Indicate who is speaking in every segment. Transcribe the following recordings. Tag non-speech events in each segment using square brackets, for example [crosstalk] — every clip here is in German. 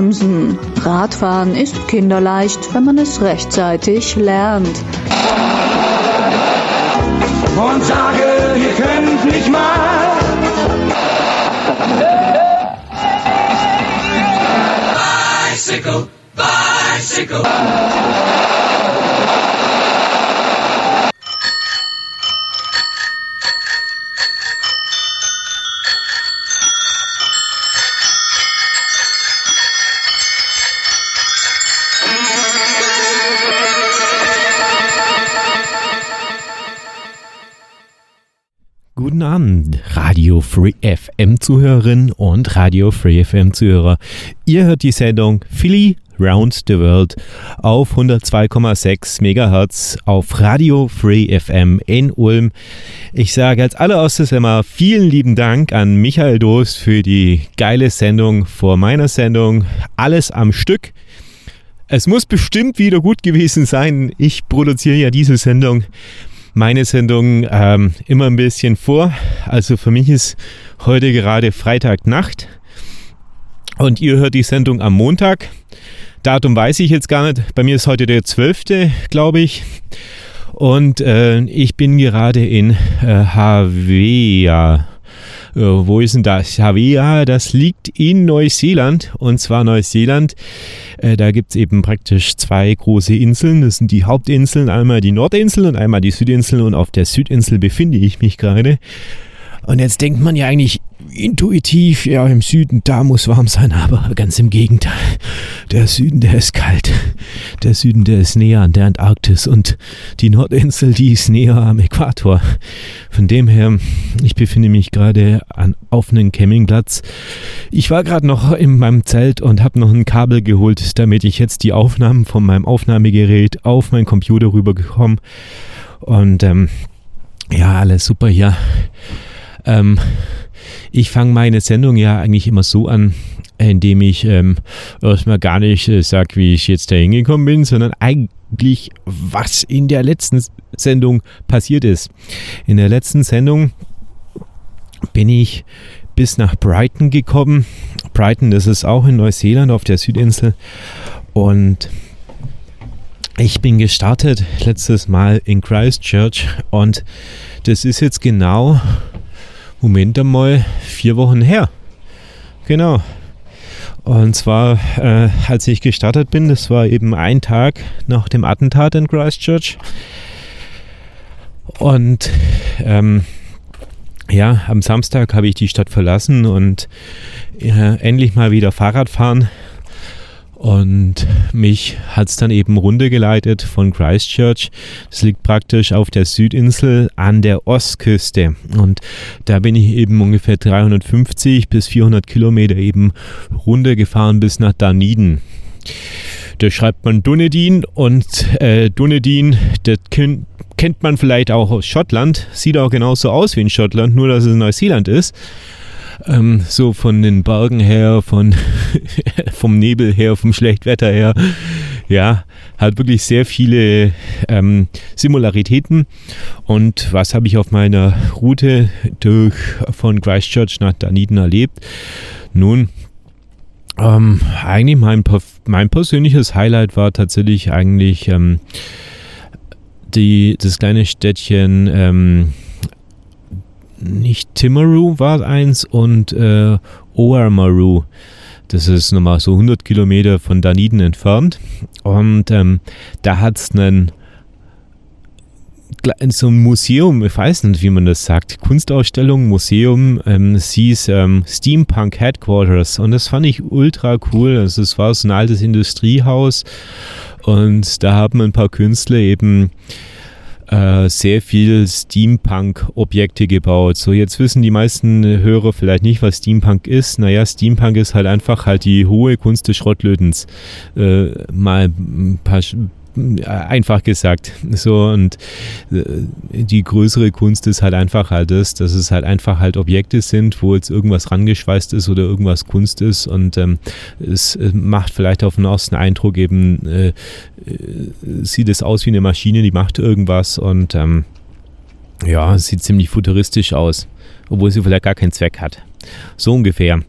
Speaker 1: bremsen. Radfahren ist kinderleicht, wenn man es rechtzeitig lernt.
Speaker 2: Und sage, ihr könnt nicht mal. Bicycle, bicycle.
Speaker 3: Free FM Zuhörerinnen und Radio Free FM Zuhörer. Ihr hört die Sendung Philly Round the World auf 102,6 MHz auf Radio Free FM in Ulm. Ich sage als allererstes immer vielen lieben Dank an Michael Dost für die geile Sendung vor meiner Sendung. Alles am Stück. Es muss bestimmt wieder gut gewesen sein. Ich produziere ja diese Sendung meine Sendung ähm, immer ein bisschen vor. Also für mich ist heute gerade Freitagnacht und ihr hört die Sendung am Montag. Datum weiß ich jetzt gar nicht. Bei mir ist heute der 12., glaube ich. Und äh, ich bin gerade in äh, Havea. Äh, wo ist denn das? Havea, das liegt in Neuseeland. Und zwar Neuseeland. Äh, da gibt es eben praktisch zwei große Inseln. Das sind die Hauptinseln. Einmal die Nordinsel und einmal die Südinsel. Und auf der Südinsel befinde ich mich gerade. Und jetzt denkt man ja eigentlich intuitiv, ja, im Süden, da muss warm sein, aber ganz im Gegenteil. Der Süden, der ist kalt. Der Süden, der ist näher an der Antarktis und die Nordinsel, die ist näher am Äquator. Von dem her, ich befinde mich gerade an, auf einem Campingplatz. Ich war gerade noch in meinem Zelt und habe noch ein Kabel geholt, damit ich jetzt die Aufnahmen von meinem Aufnahmegerät auf meinen Computer rübergekommen. Und ähm, ja, alles super hier. Ähm, ich fange meine Sendung ja eigentlich immer so an, indem ich ähm, erstmal gar nicht äh, sage, wie ich jetzt da hingekommen bin, sondern eigentlich, was in der letzten Sendung passiert ist. In der letzten Sendung bin ich bis nach Brighton gekommen. Brighton, das ist auch in Neuseeland auf der Südinsel. Und ich bin gestartet letztes Mal in Christchurch und das ist jetzt genau Moment einmal, vier Wochen her. Genau. Und zwar, äh, als ich gestartet bin, das war eben ein Tag nach dem Attentat in Christchurch. Und ähm, ja, am Samstag habe ich die Stadt verlassen und äh, endlich mal wieder Fahrrad fahren und mich hat es dann eben runtergeleitet von Christchurch. Das liegt praktisch auf der Südinsel an der Ostküste. Und da bin ich eben ungefähr 350 bis 400 Kilometer eben runtergefahren bis nach Dunedin. Da schreibt man Dunedin und äh, Dunedin, das kennt man vielleicht auch aus Schottland. Sieht auch genauso aus wie in Schottland, nur dass es Neuseeland ist ähm, so von den Bergen her, von, [laughs] vom Nebel her, vom Schlechtwetter her. Ja, hat wirklich sehr viele ähm, Similaritäten. Und was habe ich auf meiner Route durch von Christchurch nach Dunedin erlebt? Nun, ähm, eigentlich mein, mein persönliches Highlight war tatsächlich eigentlich ähm, die, das kleine Städtchen ähm, nicht Timaru war eins und äh, Oamaru. Das ist nochmal so 100 Kilometer von Dunedin entfernt. Und ähm, da hat es einen so ein Museum, ich weiß nicht, wie man das sagt, Kunstausstellung, Museum, ähm, es hieß ähm, Steampunk Headquarters und das fand ich ultra cool. Also es war so ein altes Industriehaus und da haben ein paar Künstler eben äh, sehr viel Steampunk-Objekte gebaut. So, jetzt wissen die meisten Hörer vielleicht nicht, was Steampunk ist. Naja, Steampunk ist halt einfach halt die hohe Kunst des Schrottlötens. Äh, mal ein paar einfach gesagt. So und äh, die größere Kunst ist halt einfach halt das, dass es halt einfach halt Objekte sind, wo jetzt irgendwas rangeschweißt ist oder irgendwas Kunst ist und ähm, es macht vielleicht auf den ersten Eindruck eben, äh, äh, sieht es aus wie eine Maschine, die macht irgendwas und ähm, ja, sieht ziemlich futuristisch aus, obwohl sie vielleicht gar keinen Zweck hat. So ungefähr.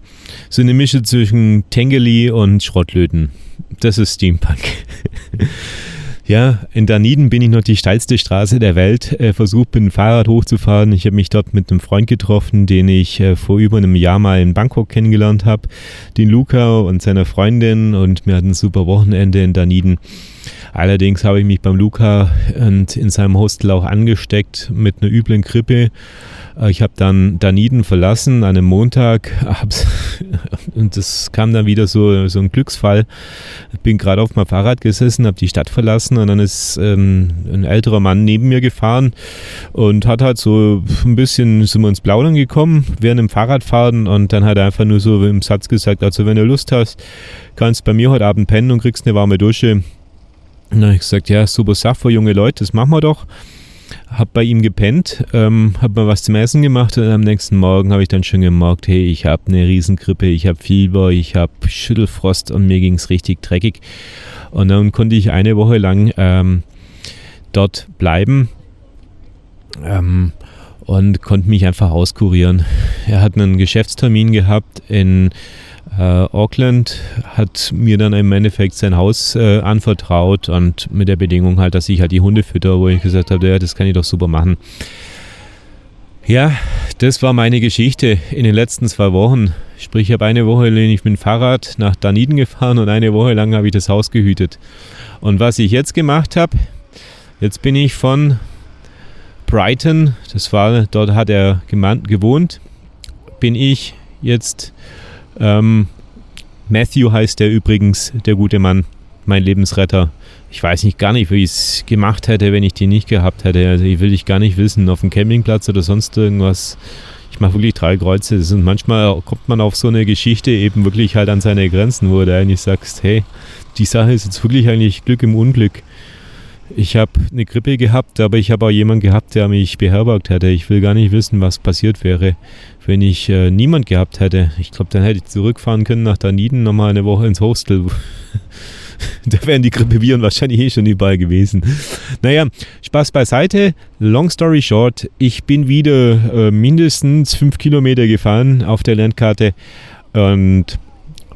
Speaker 3: So eine Mische zwischen Tengeli und Schrottlöten. Das ist Steampunk. [laughs] Ja, in Daniden bin ich noch die steilste Straße der Welt äh, versucht, mit dem Fahrrad hochzufahren. Ich habe mich dort mit einem Freund getroffen, den ich äh, vor über einem Jahr mal in Bangkok kennengelernt habe, den Luca und seiner Freundin und wir hatten ein super Wochenende in Daniden. Allerdings habe ich mich beim Luca und in seinem Hostel auch angesteckt mit einer üblen Grippe. Äh, ich habe dann Daniden verlassen an einem Montag [laughs] und das kam dann wieder so, so ein Glücksfall. Ich bin gerade auf meinem Fahrrad gesessen, habe die Stadt verlassen und dann ist ähm, ein älterer Mann neben mir gefahren und hat halt so ein bisschen, sind wir ins Plaudern gekommen während dem Fahrradfahren und dann hat er einfach nur so im Satz gesagt, also wenn du Lust hast, kannst bei mir heute Abend pennen und kriegst eine warme Dusche. Dann habe ich gesagt, ja, super Sache junge Leute, das machen wir doch. Hab bei ihm gepennt, ähm, hab mal was zum Essen gemacht und am nächsten Morgen habe ich dann schon gemerkt, hey, ich habe eine Riesengrippe, ich habe Fieber, ich habe Schüttelfrost und mir ging es richtig dreckig. Und dann konnte ich eine Woche lang ähm, dort bleiben ähm, und konnte mich einfach auskurieren. Er hat einen Geschäftstermin gehabt in äh, Auckland hat mir dann im Endeffekt sein Haus äh, anvertraut und mit der Bedingung halt, dass ich halt die Hunde fütter, wo ich gesagt habe, ja, das kann ich doch super machen. Ja, das war meine Geschichte in den letzten zwei Wochen. Sprich, ich habe eine Woche lang mit dem Fahrrad nach Daniden gefahren und eine Woche lang habe ich das Haus gehütet. Und was ich jetzt gemacht habe, jetzt bin ich von Brighton, das war, dort hat er gewohnt, bin ich jetzt ähm, Matthew heißt der übrigens, der gute Mann, mein Lebensretter. Ich weiß nicht gar nicht, wie ich es gemacht hätte, wenn ich die nicht gehabt hätte. Also ich will dich gar nicht wissen, auf dem Campingplatz oder sonst irgendwas. Ich mache wirklich drei Kreuze. Und manchmal kommt man auf so eine Geschichte eben wirklich halt an seine Grenzen, wo du eigentlich sagst, hey, die Sache ist jetzt wirklich eigentlich Glück im Unglück. Ich habe eine Grippe gehabt, aber ich habe auch jemanden gehabt, der mich beherbergt hätte. Ich will gar nicht wissen, was passiert wäre, wenn ich äh, niemand gehabt hätte. Ich glaube, dann hätte ich zurückfahren können nach Daniden, nochmal eine Woche ins Hostel. [laughs] da wären die Grippeviren wahrscheinlich eh schon überall gewesen. Naja, Spaß beiseite. Long story short, ich bin wieder äh, mindestens fünf Kilometer gefahren auf der Landkarte und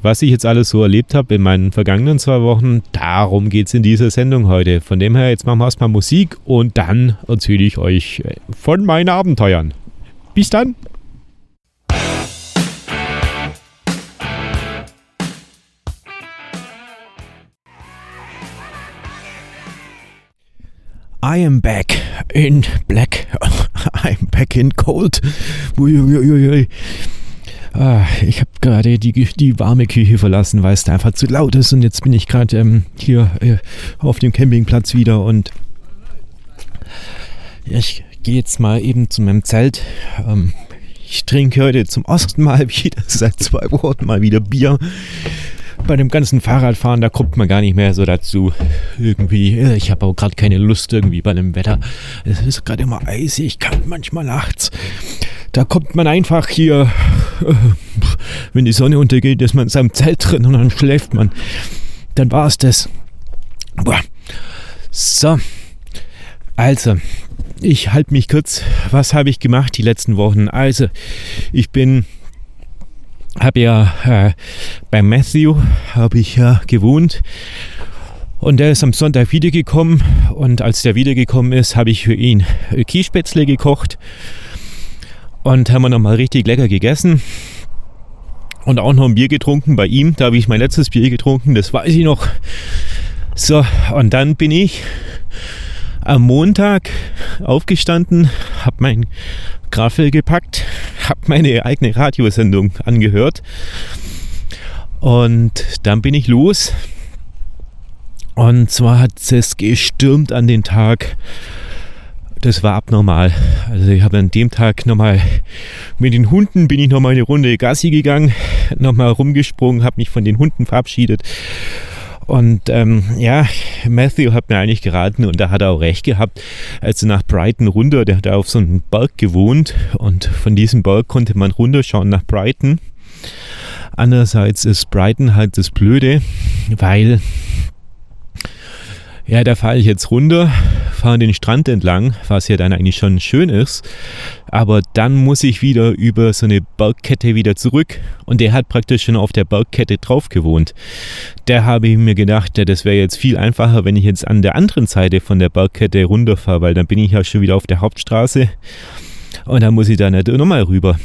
Speaker 3: was ich jetzt alles so erlebt habe in meinen vergangenen zwei Wochen, darum geht es in dieser Sendung heute. Von dem her, jetzt machen wir erstmal Musik und dann erzähle ich euch äh, von meinen Abenteuern. Bis dann! I am back in black. [laughs] I'm back in cold. Uiuiui. Ah, ich habe gerade die, die warme Küche verlassen, weil es da einfach zu laut ist. Und jetzt bin ich gerade ähm, hier äh, auf dem Campingplatz wieder und ich gehe jetzt mal eben zu meinem Zelt. Ähm, ich trinke heute zum ersten Mal [laughs] wieder, seit zwei Wochen mal wieder Bier. Bei dem ganzen Fahrradfahren, da kommt man gar nicht mehr so dazu. Irgendwie, äh, ich habe auch gerade keine Lust irgendwie bei dem Wetter. Es ist gerade immer eisig, kalt manchmal nachts. Da kommt man einfach hier, äh, wenn die Sonne untergeht, ist man in seinem Zelt drin und dann schläft man. Dann war es das. Boah. So. Also, ich halte mich kurz. Was habe ich gemacht die letzten Wochen? Also, ich bin, habe ja äh, bei Matthew habe ich ja gewohnt und der ist am Sonntag wiedergekommen und als der wiedergekommen ist, habe ich für ihn Kiespätzle gekocht und haben wir nochmal richtig lecker gegessen. Und auch noch ein Bier getrunken bei ihm. Da habe ich mein letztes Bier getrunken, das weiß ich noch. So, und dann bin ich am Montag aufgestanden, habe mein Graffel gepackt, habe meine eigene Radiosendung angehört. Und dann bin ich los. Und zwar hat es gestürmt an den Tag das war abnormal. Also ich habe an dem Tag nochmal mit den Hunden bin ich nochmal eine Runde Gassi gegangen, nochmal rumgesprungen, habe mich von den Hunden verabschiedet. Und ähm, ja, Matthew hat mir eigentlich geraten und da hat er auch recht gehabt. Also nach Brighton runter, der hat auf so einem Berg gewohnt und von diesem Berg konnte man runterschauen nach Brighton. Andererseits ist Brighton halt das Blöde, weil ja, da fahre ich jetzt runter fahren den Strand entlang, was ja dann eigentlich schon schön ist. Aber dann muss ich wieder über so eine Bergkette wieder zurück. Und der hat praktisch schon auf der Bergkette drauf gewohnt. Da habe ich mir gedacht, das wäre jetzt viel einfacher, wenn ich jetzt an der anderen Seite von der Bergkette runterfahre, weil dann bin ich ja schon wieder auf der Hauptstraße. Und dann muss ich da nicht nochmal rüber.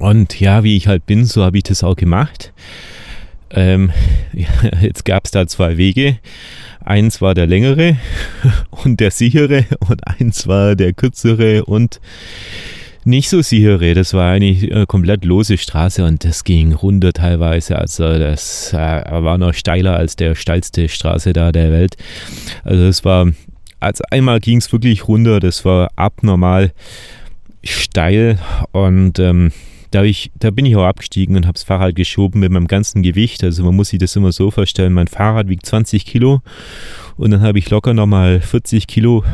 Speaker 3: Und ja, wie ich halt bin, so habe ich das auch gemacht. Ähm, [laughs] ja, jetzt gab es da zwei Wege. Eins war der längere [laughs] und der sichere und eins war der kürzere und nicht so sichere. Das war eigentlich eine komplett lose Straße und das ging runter teilweise. Also das äh, war noch steiler als der steilste Straße da der Welt. Also es war, also einmal ging es wirklich runter. Das war abnormal steil und ähm, da, ich, da bin ich auch abgestiegen und habe das Fahrrad geschoben mit meinem ganzen Gewicht. Also man muss sich das immer so vorstellen, mein Fahrrad wiegt 20 Kilo und dann habe ich locker nochmal 40 Kilo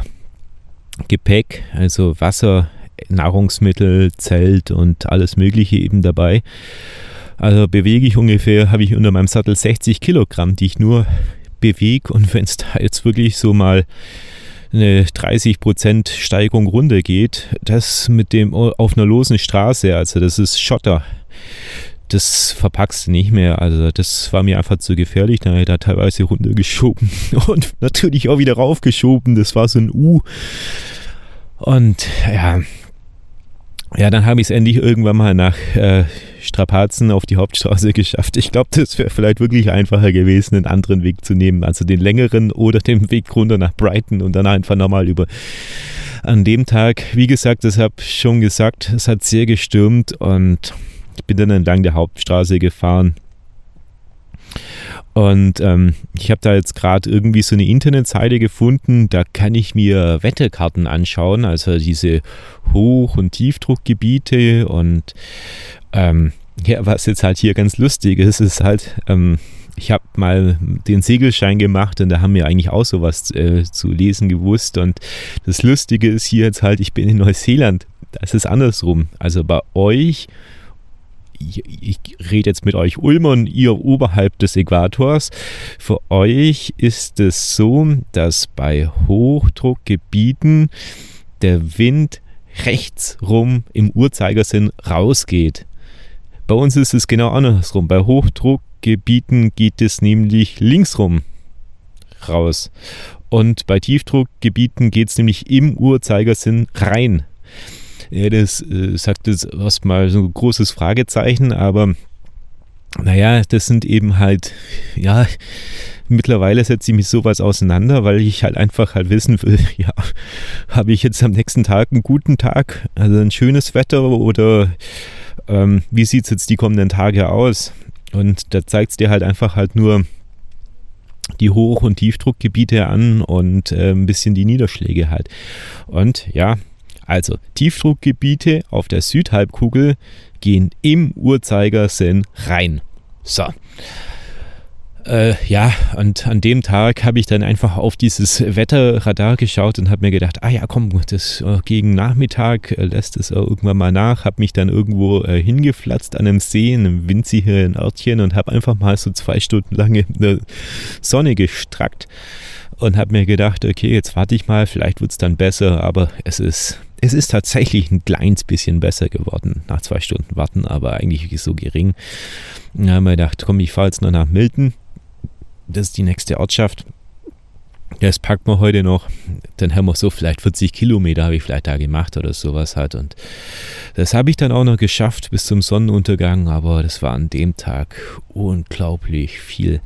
Speaker 3: Gepäck, also Wasser, Nahrungsmittel, Zelt und alles Mögliche eben dabei. Also bewege ich ungefähr, habe ich unter meinem Sattel 60 Kilogramm, die ich nur bewege und wenn es da jetzt wirklich so mal eine 30% Steigung runtergeht, das mit dem auf einer losen Straße, also das ist Schotter. Das verpackst du nicht mehr. Also das war mir einfach zu gefährlich. Da ich da teilweise runtergeschoben [laughs] und natürlich auch wieder raufgeschoben. Das war so ein U. Und ja, ja, dann habe ich es endlich irgendwann mal nach äh, Strapazen auf die Hauptstraße [laughs] geschafft. Ich glaube, das wäre vielleicht wirklich einfacher gewesen, einen anderen Weg zu nehmen, also den längeren oder den Weg runter nach Brighton und dann einfach nochmal über. An dem Tag, wie gesagt, das habe ich schon gesagt, es hat sehr gestürmt und ich bin dann entlang der Hauptstraße gefahren. Und ähm, ich habe da jetzt gerade irgendwie so eine Internetseite gefunden, da kann ich mir Wetterkarten anschauen, also diese Hoch- und Tiefdruckgebiete und ähm, ja, was jetzt halt hier ganz lustig ist, ist halt, ähm, ich habe mal den Segelschein gemacht und da haben wir eigentlich auch sowas äh, zu lesen gewusst. Und das Lustige ist hier jetzt halt, ich bin in Neuseeland. Da ist andersrum. Also bei euch, ich, ich rede jetzt mit euch Ulmern, ihr oberhalb des Äquators. Für euch ist es so, dass bei Hochdruckgebieten der Wind rechts rum im Uhrzeigersinn rausgeht. Bei uns ist es genau andersrum. Bei Hochdruckgebieten geht es nämlich linksrum raus. Und bei Tiefdruckgebieten geht es nämlich im Uhrzeigersinn rein. Ja, das äh, sagt jetzt erstmal so ein großes Fragezeichen, aber naja, das sind eben halt, ja, mittlerweile setze ich mich sowas auseinander, weil ich halt einfach halt wissen will, [laughs] ja, habe ich jetzt am nächsten Tag einen guten Tag, also ein schönes Wetter oder ähm, wie sieht es jetzt die kommenden Tage aus? Und da zeigt es dir halt einfach halt nur die Hoch- und Tiefdruckgebiete an und äh, ein bisschen die Niederschläge halt. Und ja, also Tiefdruckgebiete auf der Südhalbkugel gehen im Uhrzeigersinn rein. So. Äh, ja, und an dem Tag habe ich dann einfach auf dieses Wetterradar geschaut und habe mir gedacht, ah ja, komm, das äh, gegen Nachmittag äh, lässt es irgendwann mal nach, habe mich dann irgendwo äh, hingeflatzt an einem See, in einem winzigen Örtchen und habe einfach mal so zwei Stunden lang in der Sonne gestrackt und habe mir gedacht, okay, jetzt warte ich mal, vielleicht wird es dann besser, aber es ist es ist tatsächlich ein kleines bisschen besser geworden nach zwei Stunden Warten, aber eigentlich so gering. Da haben wir gedacht, komm, ich fahre jetzt noch nach Milton das ist die nächste Ortschaft. Das packt man heute noch. Dann haben wir so vielleicht 40 Kilometer habe ich vielleicht da gemacht oder sowas halt. Und das habe ich dann auch noch geschafft bis zum Sonnenuntergang, aber das war an dem Tag unglaublich viel.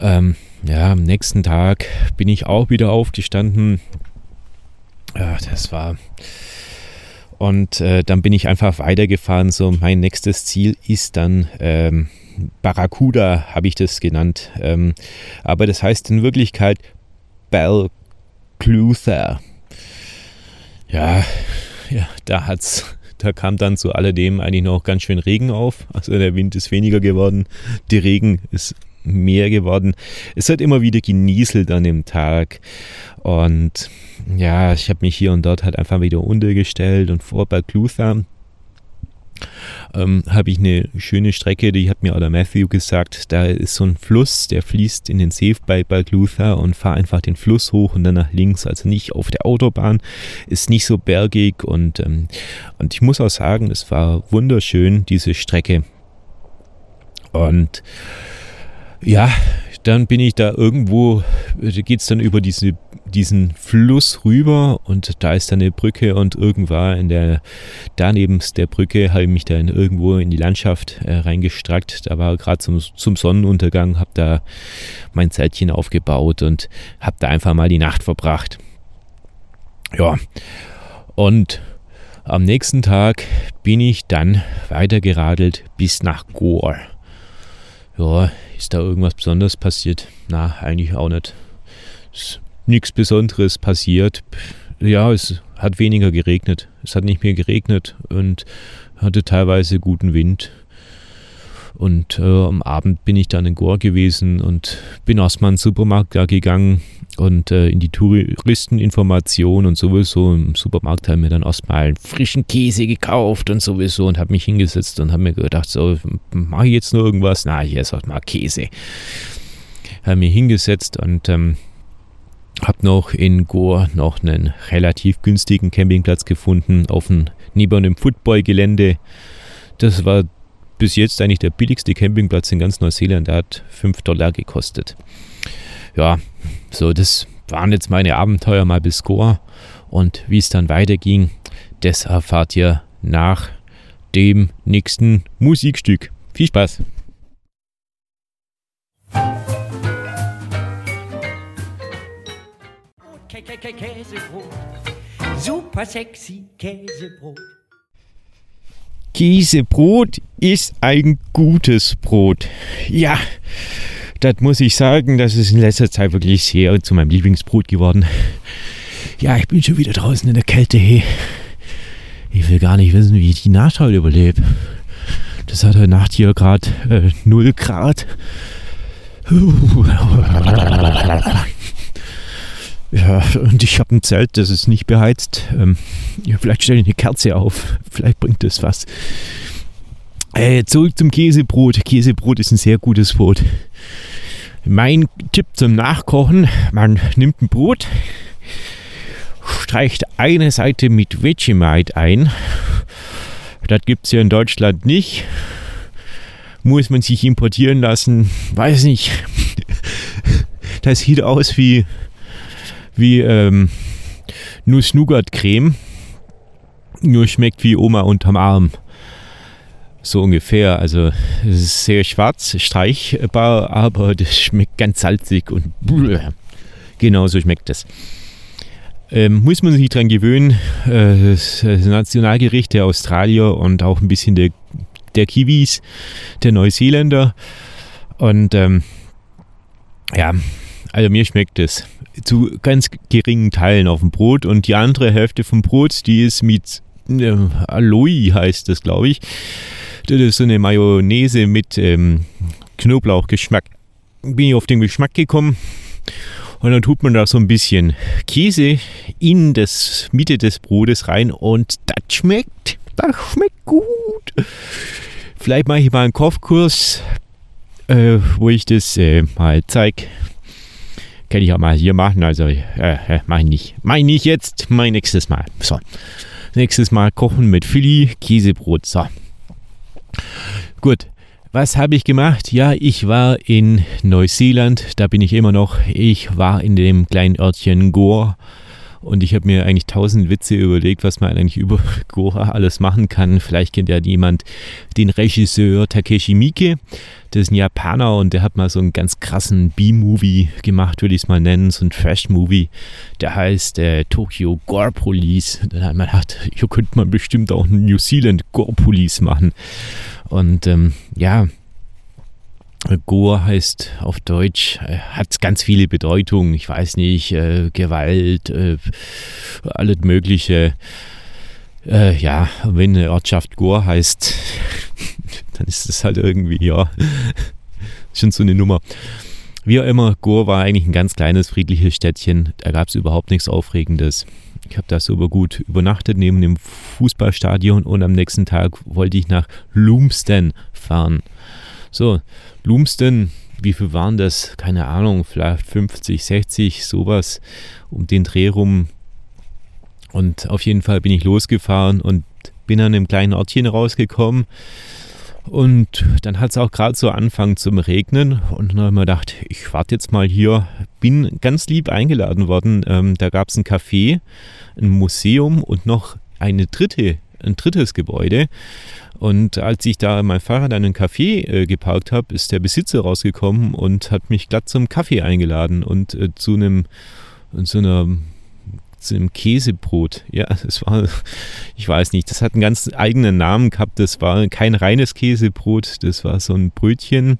Speaker 3: Ähm, ja, am nächsten Tag bin ich auch wieder aufgestanden. Ja, das war. Und äh, dann bin ich einfach weitergefahren. So, mein nächstes Ziel ist dann ähm, Barracuda habe ich das genannt. Ähm, aber das heißt in Wirklichkeit Balclutha. Ja, ja, da hat's, da kam dann zu alledem eigentlich noch ganz schön Regen auf. Also der Wind ist weniger geworden, der Regen ist mehr geworden. Es hat immer wieder genieselt an dem Tag. Und ja, ich habe mich hier und dort halt einfach wieder untergestellt und vor Balclutha ähm, habe ich eine schöne Strecke, die hat mir oder Matthew gesagt, da ist so ein Fluss, der fließt in den See bei Balgluther und fahr einfach den Fluss hoch und dann nach links, also nicht auf der Autobahn, ist nicht so bergig und, ähm, und ich muss auch sagen, es war wunderschön, diese Strecke. Und ja, dann bin ich da irgendwo, da geht es dann über diese, diesen Fluss rüber und da ist dann eine Brücke und irgendwann in der, daneben der Brücke habe ich mich dann irgendwo in die Landschaft äh, reingestreckt. Da war gerade zum, zum Sonnenuntergang, habe da mein Zeltchen aufgebaut und habe da einfach mal die Nacht verbracht. Ja, und am nächsten Tag bin ich dann weitergeradelt bis nach Goa. Ja, ist da irgendwas Besonderes passiert? Na, eigentlich auch nicht. Ist nichts Besonderes passiert. Ja, es hat weniger geregnet. Es hat nicht mehr geregnet und hatte teilweise guten Wind. Und äh, am Abend bin ich dann in Goa gewesen und bin erstmal in den Supermarkt da gegangen und äh, in die Touristeninformation und sowieso im Supermarkt haben wir dann erstmal einen frischen Käse gekauft und sowieso und habe mich hingesetzt und habe mir gedacht, so, mache ich jetzt nur irgendwas? Na, ich esse mal Käse. Habe mich hingesetzt und ähm, habe noch in Goa noch einen relativ günstigen Campingplatz gefunden auf einem, neben einem Footballgelände. Das war bis jetzt eigentlich der billigste Campingplatz in ganz Neuseeland. Der hat 5 Dollar gekostet. Ja, so das waren jetzt meine Abenteuer mal bis Goa. Und wie es dann weiterging, das erfahrt ihr nach dem nächsten Musikstück. Viel Spaß!
Speaker 4: Käsebrot, super sexy Käsebrot.
Speaker 3: Käsebrot ist ein gutes Brot. Ja, das muss ich sagen, das ist in letzter Zeit wirklich sehr zu meinem Lieblingsbrot geworden. Ja, ich bin schon wieder draußen in der Kälte. Hey. Ich will gar nicht wissen, wie ich die Nacht heute überlebe. Das hat heute Nacht hier gerade äh, 0 Grad. Ja, und ich habe ein Zelt, das ist nicht beheizt. Ähm, ja, vielleicht stelle ich eine Kerze auf. [laughs] Vielleicht bringt das was. Äh, zurück zum Käsebrot. Käsebrot ist ein sehr gutes Brot. Mein Tipp zum Nachkochen: Man nimmt ein Brot, streicht eine Seite mit Vegemite ein. Das gibt es ja in Deutschland nicht. Muss man sich importieren lassen? Weiß nicht. [laughs] Das sieht aus wie wie ähm, Nuss-Nougat-Creme. Nur schmeckt wie Oma unterm Arm. So ungefähr. Also es ist sehr schwarz, streichbar, aber das schmeckt ganz salzig und genau so schmeckt es. Ähm, muss man sich dran gewöhnen. Äh, das Nationalgericht der Australier und auch ein bisschen der, der Kiwis, der Neuseeländer. Und ähm, ja, also mir schmeckt es zu ganz geringen Teilen auf dem Brot und die andere Hälfte vom Brot, die ist mit äh, Aloe heißt das, glaube ich. Das ist so eine Mayonnaise mit ähm, Knoblauchgeschmack. Bin ich auf den Geschmack gekommen und dann tut man da so ein bisschen Käse in das Mitte des Brotes rein und das schmeckt. Das schmeckt gut. Vielleicht mache ich mal einen Kochkurs, äh, wo ich das äh, mal zeige, kann ich auch mal hier machen. Also, äh, äh, mach ich nicht. Mach ich nicht jetzt, mein nächstes Mal. So. Nächstes Mal kochen mit Philly, Käsebrot. So. Gut. Was habe ich gemacht? Ja, ich war in Neuseeland, da bin ich immer noch. Ich war in dem kleinen Örtchen Gore und ich habe mir eigentlich tausend Witze überlegt, was man eigentlich über [laughs] Goa alles machen kann. Vielleicht kennt ja jemand den Regisseur Takeshi Miike. Das ist ein Japaner und der hat mal so einen ganz krassen B-Movie gemacht, würde ich es mal nennen, so ein Trash-Movie. Der heißt äh, Tokyo Gore Police. Man hat, hier könnte man bestimmt auch einen New Zealand Gore Police machen. Und ähm, ja, Goa heißt auf Deutsch, äh, hat ganz viele Bedeutungen. Ich weiß nicht, äh, Gewalt, äh, alles Mögliche. Äh, ja, wenn eine Ortschaft Goa heißt, [laughs] dann ist das halt irgendwie, ja, [laughs] schon so eine Nummer. Wie auch immer, Goa war eigentlich ein ganz kleines, friedliches Städtchen. Da gab es überhaupt nichts Aufregendes. Ich habe da super gut übernachtet neben dem Fußballstadion und am nächsten Tag wollte ich nach Lumsden fahren. So, Lumsden, wie viel waren das? Keine Ahnung, vielleicht 50, 60, sowas um den Dreh rum. Und auf jeden Fall bin ich losgefahren und bin an einem kleinen Ortchen rausgekommen. Und dann hat es auch gerade so angefangen zum Regnen. Und dann habe ich mir gedacht, ich warte jetzt mal hier. Bin ganz lieb eingeladen worden. Ähm, da gab es ein Café, ein Museum und noch eine dritte, ein drittes Gebäude. Und als ich da mein Fahrrad an einen Café äh, geparkt habe, ist der Besitzer rausgekommen und hat mich glatt zum Kaffee eingeladen und äh, zu einem zu einer zu einem Käsebrot. Ja, das war, ich weiß nicht, das hat einen ganz eigenen Namen gehabt. Das war kein reines Käsebrot, das war so ein Brötchen.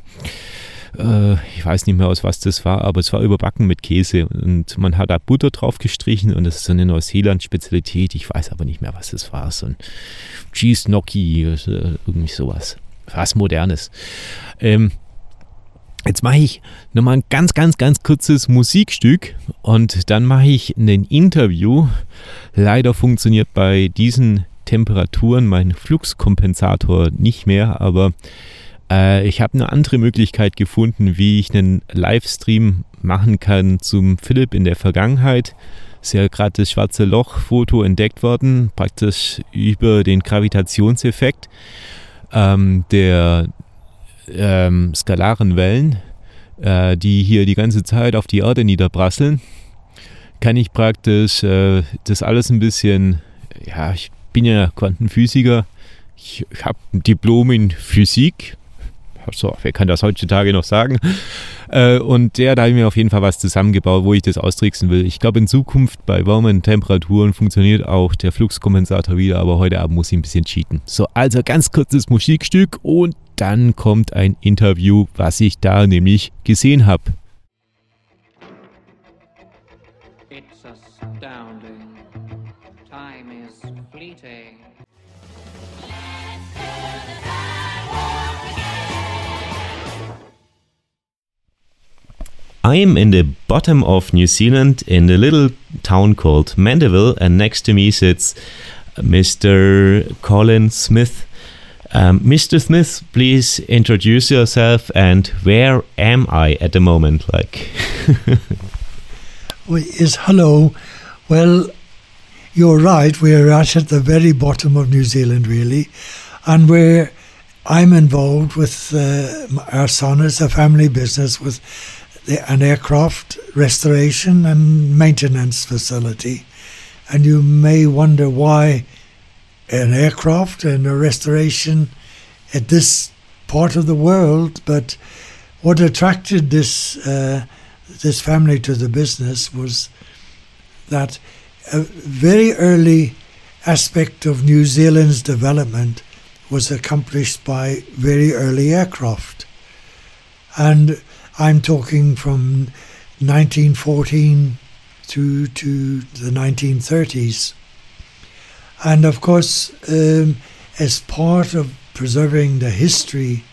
Speaker 3: Äh, ich weiß nicht mehr aus was das war, aber es war überbacken mit Käse und man hat da Butter drauf gestrichen und das ist so eine Neuseeland-Spezialität. Ich weiß aber nicht mehr, was das war. So ein Cheese Gnocchi, irgendwie sowas. Was Modernes. Ähm, Jetzt mache ich nochmal ein ganz, ganz, ganz kurzes Musikstück und dann mache ich ein Interview. Leider funktioniert bei diesen Temperaturen mein Fluxkompensator nicht mehr, aber äh, ich habe eine andere Möglichkeit gefunden, wie ich einen Livestream machen kann zum Philipp in der Vergangenheit. Ist ja gerade das schwarze Loch-Foto entdeckt worden, praktisch über den Gravitationseffekt ähm, der ähm, skalaren Wellen, äh, die hier die ganze Zeit auf die Erde niederprasseln, kann ich praktisch äh, das alles ein bisschen, ja, ich bin ja Quantenphysiker, ich habe ein Diplom in Physik, so, wer kann das heutzutage noch sagen? Äh, und der, da habe ich mir auf jeden Fall was zusammengebaut, wo ich das austricksen will. Ich glaube, in Zukunft bei warmen Temperaturen funktioniert auch der Fluxkompensator wieder, aber heute Abend muss ich ein bisschen cheaten. So, also ganz kurzes Musikstück und dann kommt ein Interview, was ich da nämlich gesehen habe. I am in the bottom of New Zealand in a little town called Mandeville, and next to me sits Mr. Colin Smith. Um, Mr. Smith, please introduce yourself and where am I at the moment? Like, [laughs]
Speaker 5: is hello. Well, you're right. We're right at the very bottom of New Zealand, really, and we're. I'm involved with uh, our son. It's a family business with an aircraft restoration and maintenance facility, and you may wonder why an aircraft and a restoration at this part of the world. But what attracted this uh, this family to the business was that a very early aspect of New Zealand's development was accomplished by very early aircraft. And I'm talking from 1914 to, to the 1930s. And of course, um, as part of preserving the history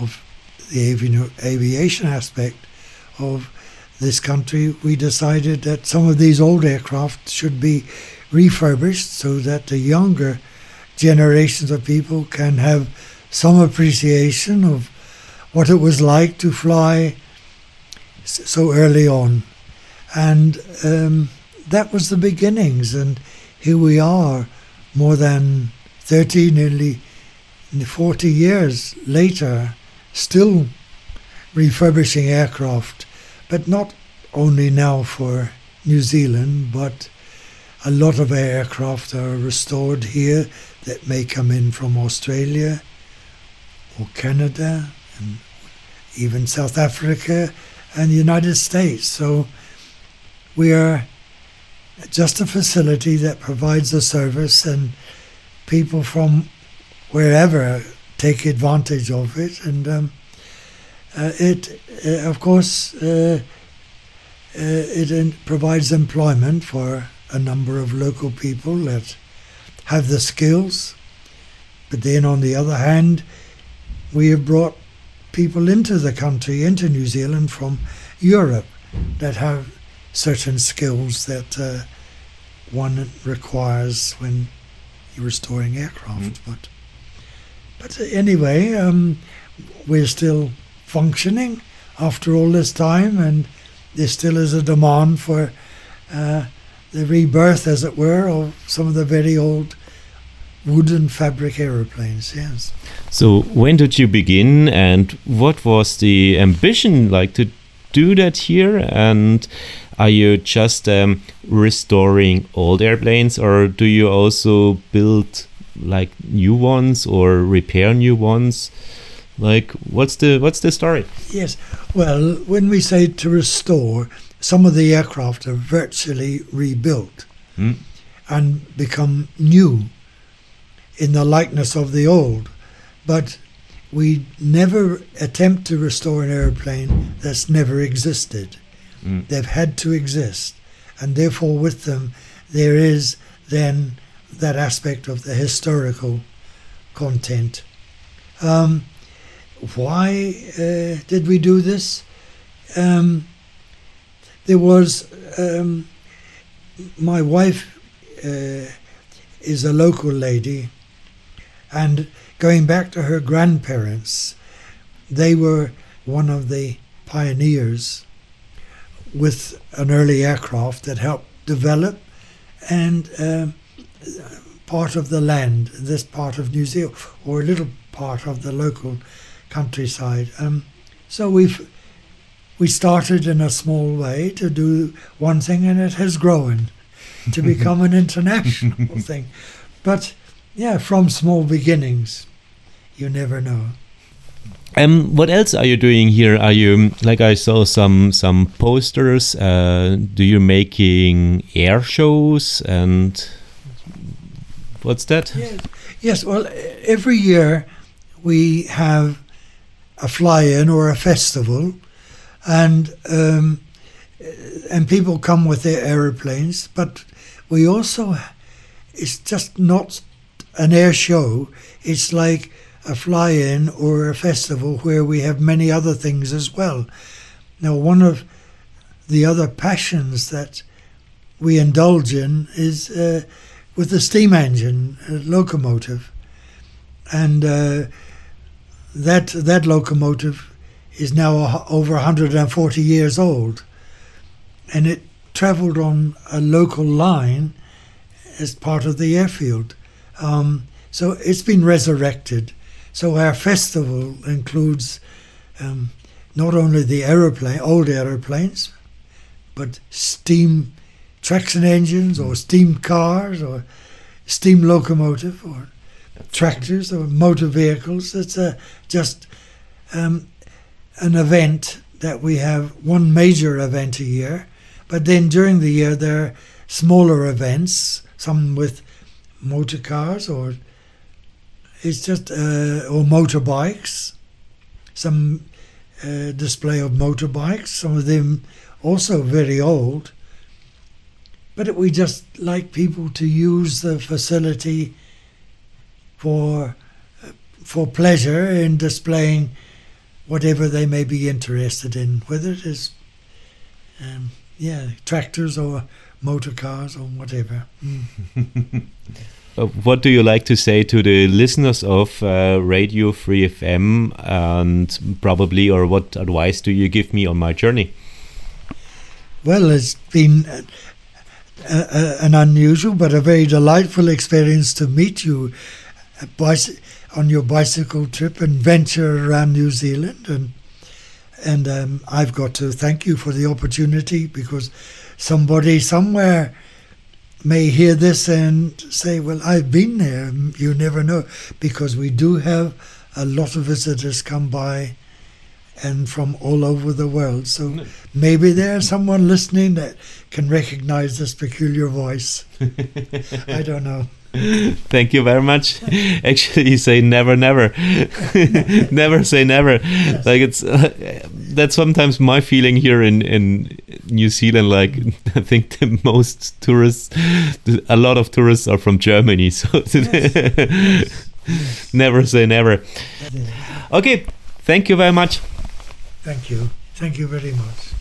Speaker 5: of the avi- aviation aspect of this country, we decided that some of these old aircraft should be refurbished so that the younger generations of people can have some appreciation of what it was like to fly so early on. And um, that was the beginnings. And here we are, more than 30, nearly 40 years later, still refurbishing aircraft, but not only now for New Zealand, but a lot of aircraft are restored here that may come in from Australia or Canada and even South Africa and the United States. So we are just a facility that provides a service, and people from wherever take advantage of it. And um, uh, it, uh, of course, uh, uh it provides employment for a number of local people that have the skills. But then, on the other hand, we have brought people into the country, into New Zealand from Europe, that have certain skills that uh, one requires when you're restoring aircraft. But but anyway, um, we're still functioning after all this time, and there still is a demand for uh, the rebirth, as it were, of some of the very old wooden fabric aeroplanes. Yes.
Speaker 3: So, when did you begin, and what was the ambition like to do that here? And are you just um, restoring old airplanes, or do you also build like new ones or repair new ones? Like, what's the what's the story?
Speaker 5: Yes. Well, when we say to restore, some of the aircraft are virtually rebuilt
Speaker 3: Mm.
Speaker 5: and become new in the likeness of the old. But we never attempt to restore an airplane that's never existed.
Speaker 3: Mm.
Speaker 5: They've had to exist. And therefore, with them, there is then that aspect of the historical content. Um, why uh, did we do this? Um, there was um, my wife uh, is a local lady, and going back to her grandparents, they were one of the pioneers with an early aircraft that helped develop and um part of the land, this part of New Zealand, or a little part of the local countryside. Um, so we've we started in a small way to do one thing, and it has grown to [laughs] become an international thing. But yeah, from small beginnings, you never know.
Speaker 3: Um, what else are you doing here? Are you like I saw some some posters? Uh, do you making air shows and what's that?
Speaker 5: Yes, yes. Well, every year we have a fly-in or a festival, and um, and people come with their aeroplanes. But we also, it's just not an air show. It's like a fly-in or a festival where we have many other things as well. Now, one of the other passions that we indulge in is uh, with the steam engine uh, locomotive, and uh, that that locomotive is now over 140 years old, and it travelled on a local line as part of the airfield. Um, so it's been resurrected. So our festival includes um, not only the aeroplane, old aeroplanes, but steam traction engines or steam cars or steam locomotive or tractors or motor vehicles. It's a, just um, an event that we have one major event a year, but then during the year there are smaller events, some with motor cars or it's just uh, or motorbikes, some uh, display of motorbikes, some of them also very old. But we just like people to use the facility for for pleasure in displaying whatever they may be interested in, whether it is um, yeah tractors or motor cars or whatever. Mm. [laughs]
Speaker 3: Uh, what do you like to say to the listeners of uh, Radio Free FM, and probably, or what advice do you give me on my journey?
Speaker 5: Well, it's been uh, uh, an unusual but a very delightful experience to meet you bicy- on your bicycle trip and venture around New Zealand, and and um, I've got to thank you for the opportunity because somebody somewhere may hear this and say, "Well, I've been there." You never know because we do have a lot of visitors come by and from all over the world. So maybe there's someone listening that can recognize this peculiar voice. [laughs] I don't know.
Speaker 3: Thank you very much. [laughs] Actually, you say never, never, [laughs] never say never. Like it's uh, that's sometimes my feeling here in in New Zealand. Like [laughs] I think the most tourists, a lot of tourists are from Germany. [laughs] So [laughs] never say never. Okay, thank you very much.
Speaker 5: Thank you. Thank you very much.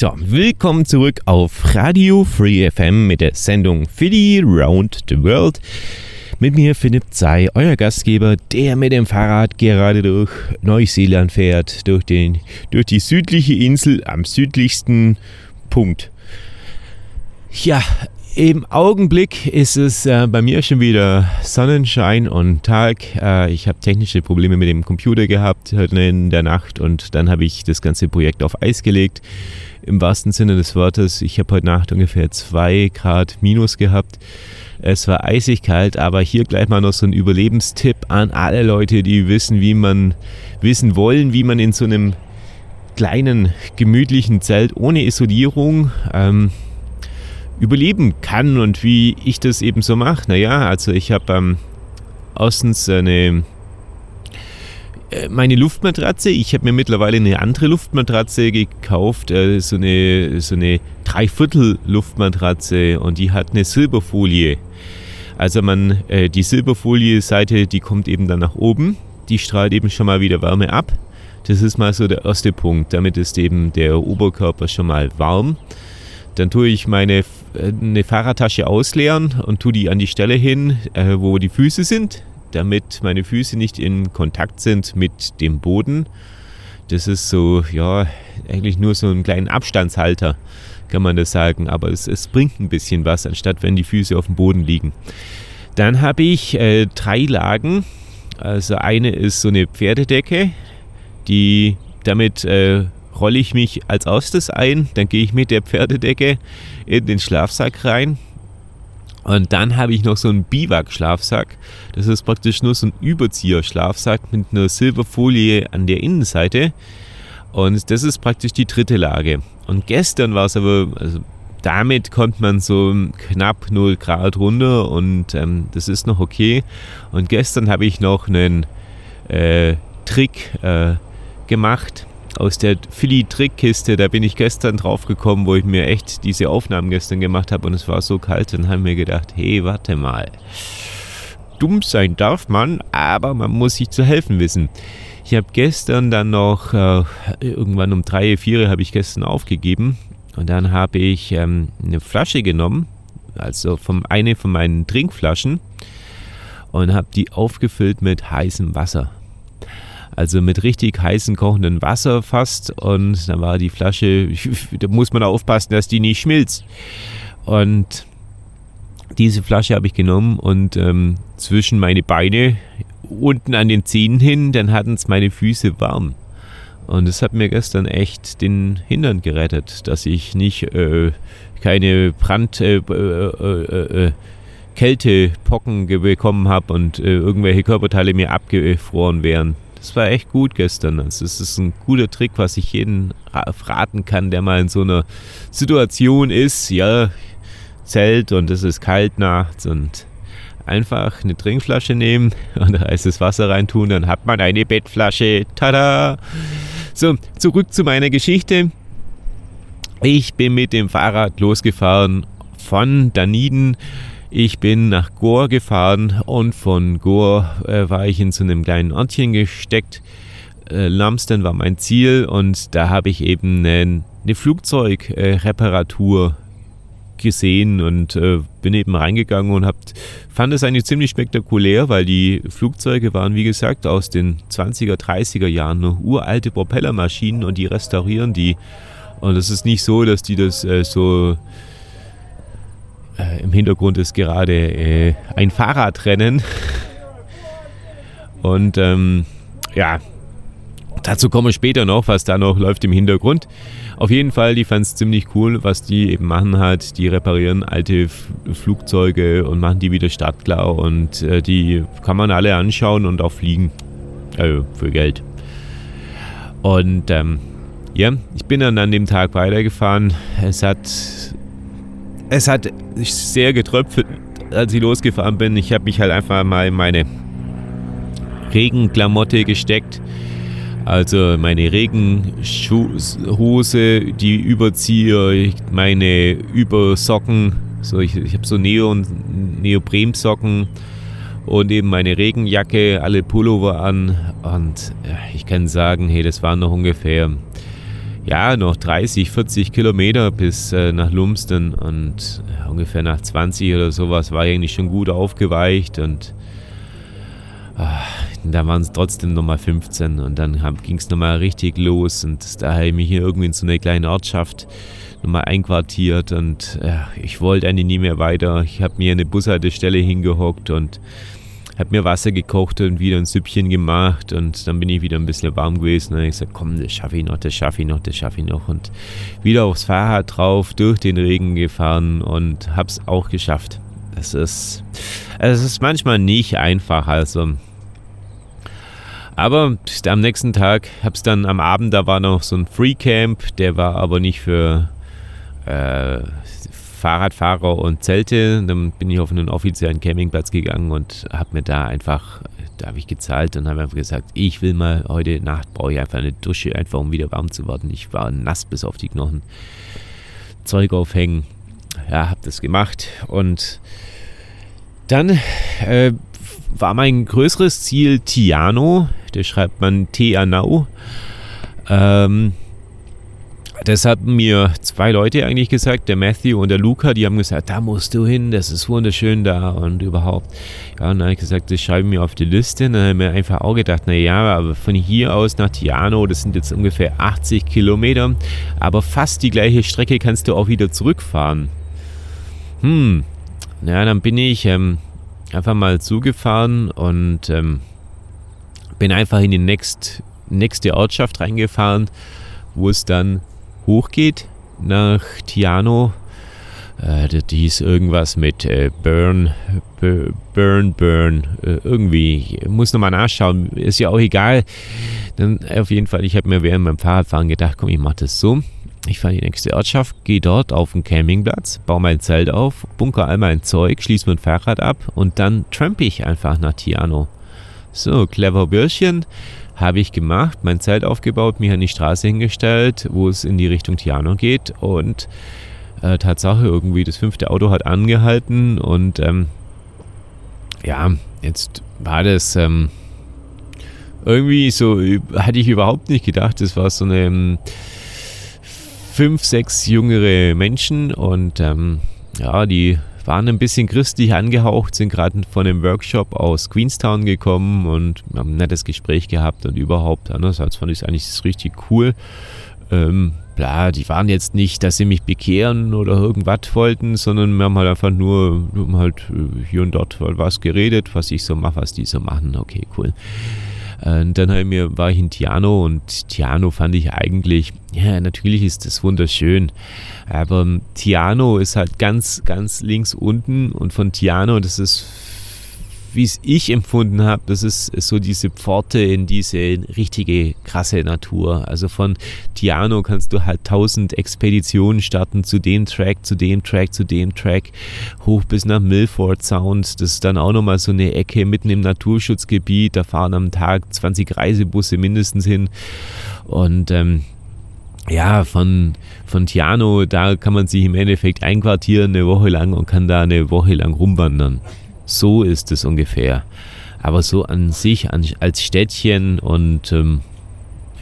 Speaker 3: So, willkommen zurück auf Radio Free FM mit der Sendung Philly Round the World. Mit mir Philipp Zei, euer Gastgeber, der mit dem Fahrrad gerade durch Neuseeland fährt, durch, den, durch die südliche Insel am südlichsten Punkt. Ja, im Augenblick ist es äh, bei mir schon wieder Sonnenschein und Tag. Äh, ich habe technische Probleme mit dem Computer gehabt in der Nacht und dann habe ich das ganze Projekt auf Eis gelegt. Im wahrsten Sinne des Wortes. Ich habe heute Nacht ungefähr 2 Grad minus gehabt. Es war eisig kalt, aber hier gleich mal noch so ein Überlebenstipp an alle Leute, die wissen, wie man wissen wollen, wie man in so einem kleinen gemütlichen Zelt ohne Isolierung ähm, überleben kann und wie ich das eben so mache. Naja, also ich habe ähm, erstens eine meine Luftmatratze. Ich habe mir mittlerweile eine andere Luftmatratze gekauft, äh, so eine, so eine Dreiviertel-Luftmatratze und die hat eine Silberfolie. Also man, äh, die Silberfolie-Seite, die kommt eben dann nach oben, die strahlt eben schon mal wieder Wärme ab. Das ist mal so der erste Punkt. Damit ist eben der Oberkörper schon mal warm. Dann tue ich meine eine Fahrradtasche ausleeren und tue die an die Stelle hin, äh, wo die Füße sind, damit meine Füße nicht in Kontakt sind mit dem Boden. Das ist so, ja, eigentlich nur so ein kleinen Abstandshalter, kann man das sagen. Aber es, es bringt ein bisschen was, anstatt wenn die Füße auf dem Boden liegen. Dann habe ich äh, drei Lagen. Also eine ist so eine Pferdedecke, die damit äh, rolle ich mich als erstes ein, dann gehe ich mit der Pferdedecke in den Schlafsack rein. Und dann habe ich noch so einen Biwak-Schlafsack. Das ist praktisch nur so ein Überzieher-Schlafsack mit einer Silberfolie an der Innenseite. Und das ist praktisch die dritte Lage. Und gestern war es aber, also damit kommt man so knapp 0 Grad runter und ähm, das ist noch okay. Und gestern habe ich noch einen äh, Trick äh, gemacht aus der Philly-Trickkiste, da bin ich gestern drauf gekommen, wo ich mir echt diese Aufnahmen gestern gemacht habe und es war so kalt, dann haben wir gedacht, hey, warte mal. Dumm sein darf man, aber man muss sich zu helfen wissen. Ich habe gestern dann noch, äh, irgendwann um drei, vier habe ich gestern aufgegeben und dann habe ich ähm, eine Flasche genommen, also vom, eine von meinen Trinkflaschen und habe die aufgefüllt mit heißem Wasser also mit richtig heißem kochenden Wasser fast. Und dann war die Flasche, [laughs] da muss man aufpassen, dass die nicht schmilzt. Und diese Flasche habe ich genommen und ähm, zwischen meine Beine unten an den Zähnen hin, dann hatten es meine Füße warm. Und das hat mir gestern echt den Hintern gerettet, dass ich nicht äh, keine Brand, äh, äh, äh, äh Kältepocken bekommen habe und äh, irgendwelche Körperteile mir abgefroren wären. Das war echt gut gestern. Es ist ein guter Trick, was ich jeden raten kann, der mal in so einer Situation ist. Ja, Zelt und es ist kalt nachts und einfach eine Trinkflasche nehmen [laughs] und heißes Wasser reintun, dann hat man eine Bettflasche. Tada! So, zurück zu meiner Geschichte. Ich bin mit dem Fahrrad losgefahren von Daniden ich bin nach Goa gefahren und von Goa äh, war ich in so einem kleinen Ortchen gesteckt. Äh, Lumsden war mein Ziel und da habe ich eben eine, eine Flugzeugreparatur äh, gesehen und äh, bin eben reingegangen und hab, fand es eigentlich ziemlich spektakulär, weil die Flugzeuge waren, wie gesagt, aus den 20er, 30er Jahren noch uralte Propellermaschinen und die restaurieren die. Und es ist nicht so, dass die das äh, so äh, Im Hintergrund ist gerade äh, ein Fahrradrennen. Und ähm, ja, dazu komme ich später noch, was da noch läuft im Hintergrund. Auf jeden Fall, die fand es ziemlich cool, was die eben machen halt. Die reparieren alte F Flugzeuge und machen die wieder startklar und äh, die kann man alle anschauen und auch fliegen. Also für Geld. Und ähm, ja, ich bin dann an dem Tag weitergefahren. Es hat es hat sehr getröpfelt, als ich losgefahren bin. Ich habe mich halt einfach mal in meine Regenklamotte gesteckt. Also meine Regenhose, die Überzieher, meine Übersocken. So, ich, ich habe so Neon, Neoprensocken und eben meine Regenjacke, alle Pullover an. Und ich kann sagen, hey, das waren noch ungefähr ja, noch 30, 40 Kilometer bis äh, nach Lumsden und äh, ungefähr nach 20 oder sowas war ich eigentlich schon gut aufgeweicht und äh, da waren es trotzdem nochmal 15 und dann ging es nochmal richtig los und da habe ich mich hier irgendwie in so eine kleine Ortschaft nochmal einquartiert und ja, ich wollte eigentlich nie mehr weiter. Ich habe mir eine Bushaltestelle hingehockt und habe mir Wasser gekocht und wieder ein Süppchen gemacht und dann bin ich wieder ein bisschen warm gewesen. Und ich gesagt, komm, das schaffe ich noch, das schaffe ich noch, das schaffe ich noch. Und wieder aufs Fahrrad drauf, durch den Regen gefahren und habe es auch geschafft. Es ist, es ist manchmal nicht einfach, also. Aber am nächsten Tag habe es dann am Abend, da war noch so ein Free Camp, der war aber nicht für äh, Fahrradfahrer und Zelte. Dann bin ich auf einen offiziellen Campingplatz gegangen und habe mir da einfach, da habe ich gezahlt und habe einfach gesagt, ich will mal heute Nacht brauche ich einfach eine Dusche, einfach um wieder warm zu werden. Ich war nass bis auf die Knochen. Zeug aufhängen. Ja, habe das gemacht und dann äh, war mein größeres Ziel Tiano. Da schreibt man T-A-Nau. Ähm, das hatten mir zwei Leute eigentlich gesagt, der Matthew und der Luca, die haben gesagt, da musst du hin, das ist wunderschön da und überhaupt. Ja, und dann habe ich gesagt, das schreibe ich mir auf die Liste. Und dann habe ich mir einfach auch gedacht, naja, aber von hier aus nach Tiano, das sind jetzt ungefähr 80 Kilometer, aber fast die gleiche Strecke kannst du auch wieder zurückfahren. Hm, ja, dann bin ich ähm, einfach mal zugefahren und ähm, bin einfach in die next, nächste Ortschaft reingefahren, wo es dann hochgeht nach Tiano. Äh, die ist irgendwas mit äh, Burn, Burn, Burn. Äh, irgendwie. Ich muss nochmal nachschauen. Ist ja auch egal. Dann auf jeden Fall, ich habe mir während meinem Fahrradfahren gedacht, komm, ich mache das so. Ich fahre die nächste Ortschaft, gehe dort auf den Campingplatz, baue mein Zelt auf, bunker all mein Zeug, schließe mein Fahrrad ab und dann trampe ich einfach nach Tiano. So, clever Bürschchen. Habe ich gemacht, mein Zelt aufgebaut, mich an die Straße hingestellt, wo es in die Richtung Tiano geht und äh, Tatsache irgendwie, das fünfte Auto hat angehalten und ähm, ja, jetzt war das ähm, irgendwie so, hatte ich überhaupt nicht gedacht, das war so eine ähm, fünf, sechs jüngere Menschen und ähm, ja, die waren ein bisschen christlich angehaucht, sind gerade von einem Workshop aus Queenstown gekommen und haben ein nettes Gespräch gehabt und überhaupt. Andererseits fand ich es eigentlich richtig cool. Ähm, bla, die waren jetzt nicht, dass sie mich bekehren oder irgendwas wollten, sondern wir haben halt einfach nur, halt äh, hier und dort was geredet, was ich so mache, was die so machen. Okay, cool. Und dann halt mir, war ich in Tiano und Tiano fand ich eigentlich, ja, natürlich ist das wunderschön, aber Tiano ist halt ganz, ganz links unten und von Tiano, das ist wie es ich empfunden habe, das ist so diese Pforte in diese richtige krasse Natur. Also von Tiano kannst du halt tausend Expeditionen starten zu dem Track, zu dem Track, zu dem Track, hoch bis nach Milford Sound. Das ist dann auch nochmal so eine Ecke mitten im Naturschutzgebiet. Da fahren am Tag 20 Reisebusse mindestens hin. Und ähm, ja, von, von Tiano, da kann man sich im Endeffekt einquartieren eine Woche lang und kann da eine Woche lang rumwandern. So ist es ungefähr. Aber so an sich, an, als Städtchen und ähm,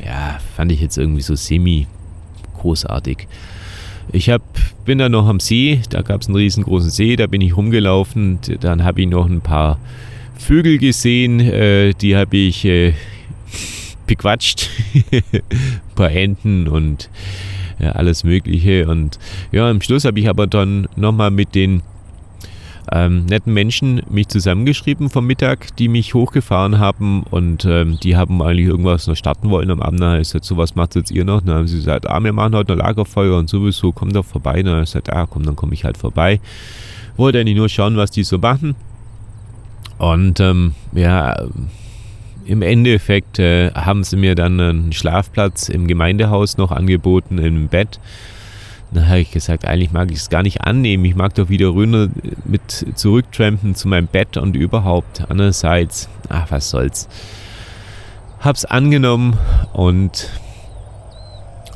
Speaker 3: ja, fand ich jetzt irgendwie so semi großartig. Ich hab, bin dann noch am See, da gab es einen riesengroßen See, da bin ich rumgelaufen. Dann habe ich noch ein paar Vögel gesehen, äh, die habe ich äh, bequatscht. ein [laughs] paar Enten und ja, alles Mögliche. Und ja, am Schluss habe ich aber dann nochmal mit den ähm, netten Menschen mich zusammengeschrieben vom Mittag, die mich hochgefahren haben und ähm, die haben eigentlich irgendwas noch starten wollen am Abend. Da ist jetzt so, was macht jetzt ihr noch? Dann haben sie gesagt, ah, wir machen heute noch Lagerfeuer und sowieso, komm doch vorbei. Habe ich gesagt, ah, komm, dann komme ich halt vorbei. Wollte eigentlich nur schauen, was die so machen. Und ähm, ja, im Endeffekt äh, haben sie mir dann einen Schlafplatz im Gemeindehaus noch angeboten, im Bett. Dann habe ich gesagt, eigentlich mag ich es gar nicht annehmen. Ich mag doch wieder runter mit zurücktrampen zu meinem Bett und überhaupt. Andererseits, ach, was soll's. Hab's angenommen und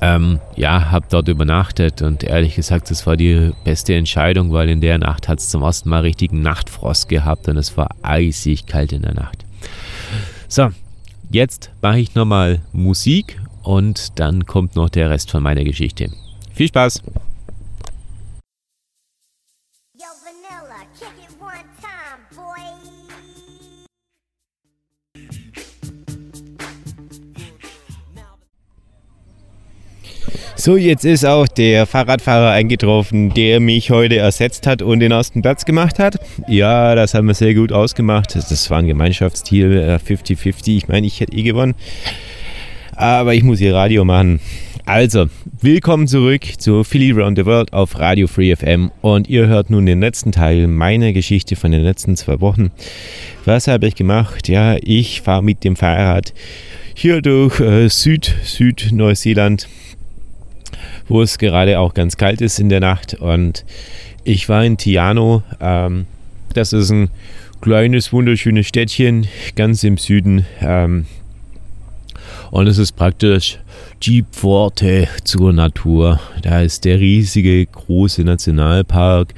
Speaker 3: ähm, ja, hab dort übernachtet und ehrlich gesagt, das war die beste Entscheidung, weil in der Nacht hat es zum ersten Mal richtigen Nachtfrost gehabt und es war eisig kalt in der Nacht. So, jetzt mache ich nochmal Musik und dann kommt noch der Rest von meiner Geschichte. Viel Spaß! So, jetzt ist auch der Fahrradfahrer eingetroffen, der mich heute ersetzt hat und den ersten Platz gemacht hat. Ja, das haben wir sehr gut ausgemacht. Das war ein Gemeinschaftsteam, äh, 50-50. Ich meine, ich hätte eh gewonnen. Aber ich muss hier Radio machen. Also, willkommen zurück zu Philly Round the World auf Radio Free FM. Und ihr hört nun den letzten Teil meiner Geschichte von den letzten zwei Wochen. Was habe ich gemacht? Ja, ich fahre mit dem Fahrrad hier durch äh, Süd, Süd-Neuseeland wo es gerade auch ganz kalt ist in der Nacht. Und ich war in Tiano. Ähm, das ist ein kleines, wunderschönes Städtchen ganz im Süden. Ähm, und es ist praktisch die Pforte zur Natur. Da ist der riesige, große Nationalpark,